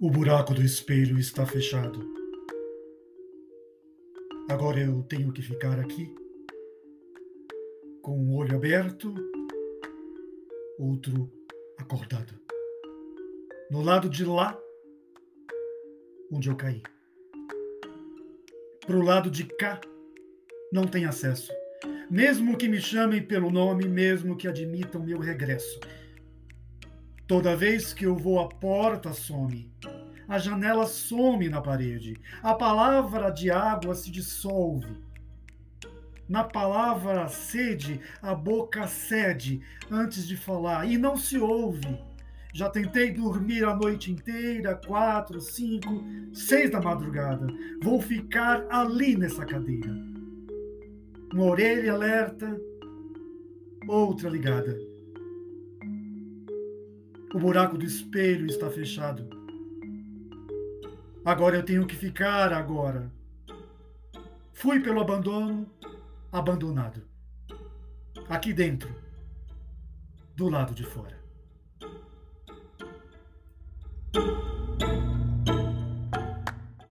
O buraco do espelho está fechado. Agora eu tenho que ficar aqui, com um olho aberto, outro acordado. No lado de lá, onde eu caí. Para o lado de cá, não tem acesso. Mesmo que me chamem pelo nome, mesmo que admitam meu regresso. Toda vez que eu vou, a porta some. A janela some na parede. A palavra de água se dissolve. Na palavra sede, a boca cede antes de falar e não se ouve. Já tentei dormir a noite inteira, quatro, cinco, seis da madrugada. Vou ficar ali nessa cadeira. Uma orelha alerta, outra ligada. O buraco do espelho está fechado. Agora eu tenho que ficar agora. Fui pelo abandono, abandonado. Aqui dentro, do lado de fora.